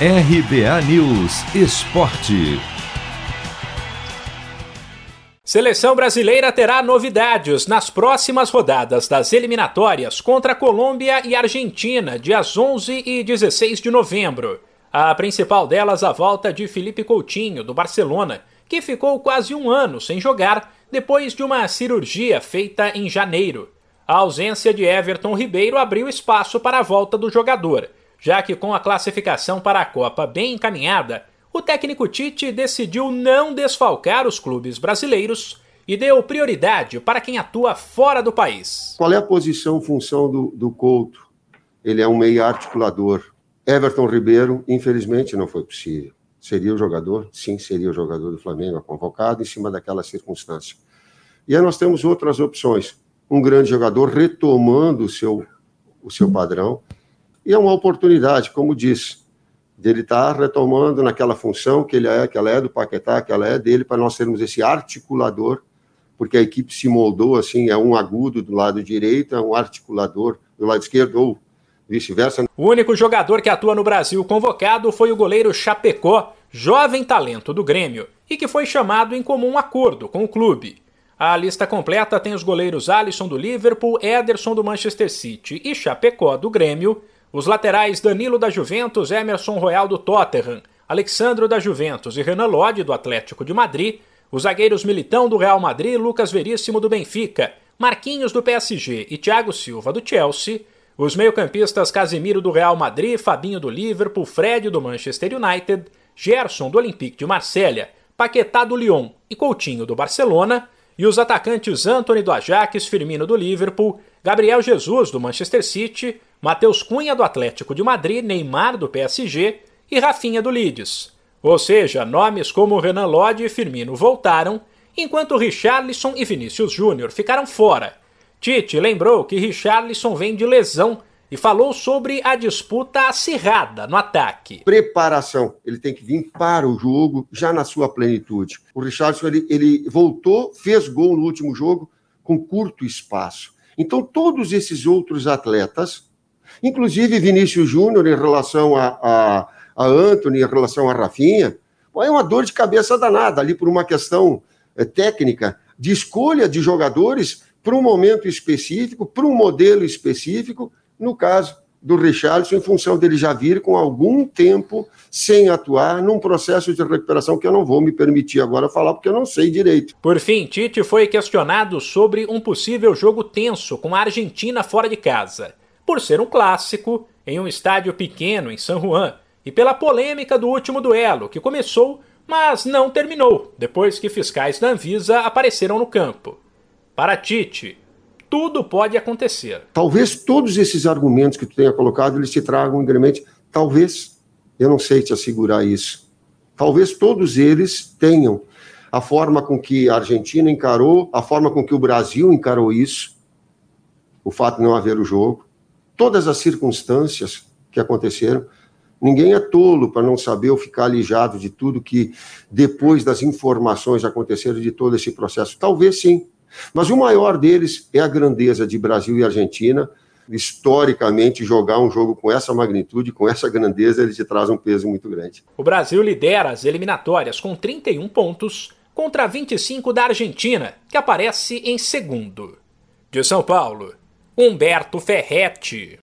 RBA News Esporte. Seleção brasileira terá novidades nas próximas rodadas das eliminatórias contra Colômbia e Argentina, dias 11 e 16 de novembro. A principal delas a volta de Felipe Coutinho, do Barcelona, que ficou quase um ano sem jogar depois de uma cirurgia feita em janeiro. A ausência de Everton Ribeiro abriu espaço para a volta do jogador, já que com a classificação para a Copa bem encaminhada, o técnico Tite decidiu não desfalcar os clubes brasileiros e deu prioridade para quem atua fora do país. Qual é a posição, função do, do Couto? Ele é um meio articulador. Everton Ribeiro, infelizmente, não foi possível. Seria o jogador? Sim, seria o jogador do Flamengo convocado em cima daquela circunstância. E aí nós temos outras opções. Um grande jogador retomando o seu, o seu padrão. E é uma oportunidade, como disse, dele estar tá retomando naquela função que ele é, que ela é do Paquetá, que ela é dele, para nós sermos esse articulador, porque a equipe se moldou assim, é um agudo do lado direito, é um articulador do lado esquerdo, ou vice-versa. O único jogador que atua no Brasil convocado foi o goleiro Chapecó, jovem talento do Grêmio, e que foi chamado em comum acordo com o clube. A lista completa tem os goleiros Alisson do Liverpool, Ederson do Manchester City e Chapecó do Grêmio, os laterais Danilo da Juventus, Emerson Royal do Tottenham, Alexandro da Juventus e Renan Lodge do Atlético de Madrid, os zagueiros Militão do Real Madrid, Lucas Veríssimo do Benfica, Marquinhos do PSG e Thiago Silva do Chelsea, os meio-campistas Casemiro do Real Madrid, Fabinho do Liverpool, Fred do Manchester United, Gerson do Olympique de Marselha, Paquetá do Lyon e Coutinho do Barcelona, e os atacantes Anthony do Ajax, Firmino do Liverpool, Gabriel Jesus do Manchester City, Matheus Cunha do Atlético de Madrid, Neymar do PSG e Rafinha do Leeds. Ou seja, nomes como Renan Lodge e Firmino voltaram, enquanto Richarlison e Vinícius Júnior ficaram fora Tite lembrou que Richarlison vem de lesão e falou sobre a disputa acirrada no ataque. Preparação. Ele tem que vir para o jogo já na sua plenitude. O Richarlison ele, ele voltou, fez gol no último jogo com curto espaço. Então, todos esses outros atletas, inclusive Vinícius Júnior em relação a, a, a Anthony, em relação a Rafinha, é uma dor de cabeça danada ali por uma questão é, técnica de escolha de jogadores para um momento específico, para um modelo específico, no caso do Richardson, em função dele já vir com algum tempo sem atuar num processo de recuperação que eu não vou me permitir agora falar porque eu não sei direito. Por fim, Tite foi questionado sobre um possível jogo tenso com a Argentina fora de casa, por ser um clássico em um estádio pequeno em San Juan e pela polêmica do último duelo que começou, mas não terminou depois que fiscais da Anvisa apareceram no campo. Para Tite, tudo pode acontecer. Talvez todos esses argumentos que tu tenha colocado, eles te tragam incremento. Talvez, eu não sei te assegurar isso. Talvez todos eles tenham a forma com que a Argentina encarou, a forma com que o Brasil encarou isso, o fato de não haver o jogo, todas as circunstâncias que aconteceram. Ninguém é tolo para não saber ou ficar alijado de tudo que, depois das informações aconteceram de todo esse processo. Talvez sim, mas o maior deles é a grandeza de Brasil e Argentina. Historicamente, jogar um jogo com essa magnitude, com essa grandeza, ele te traz um peso muito grande. O Brasil lidera as eliminatórias com 31 pontos contra 25 da Argentina, que aparece em segundo. De São Paulo, Humberto Ferretti.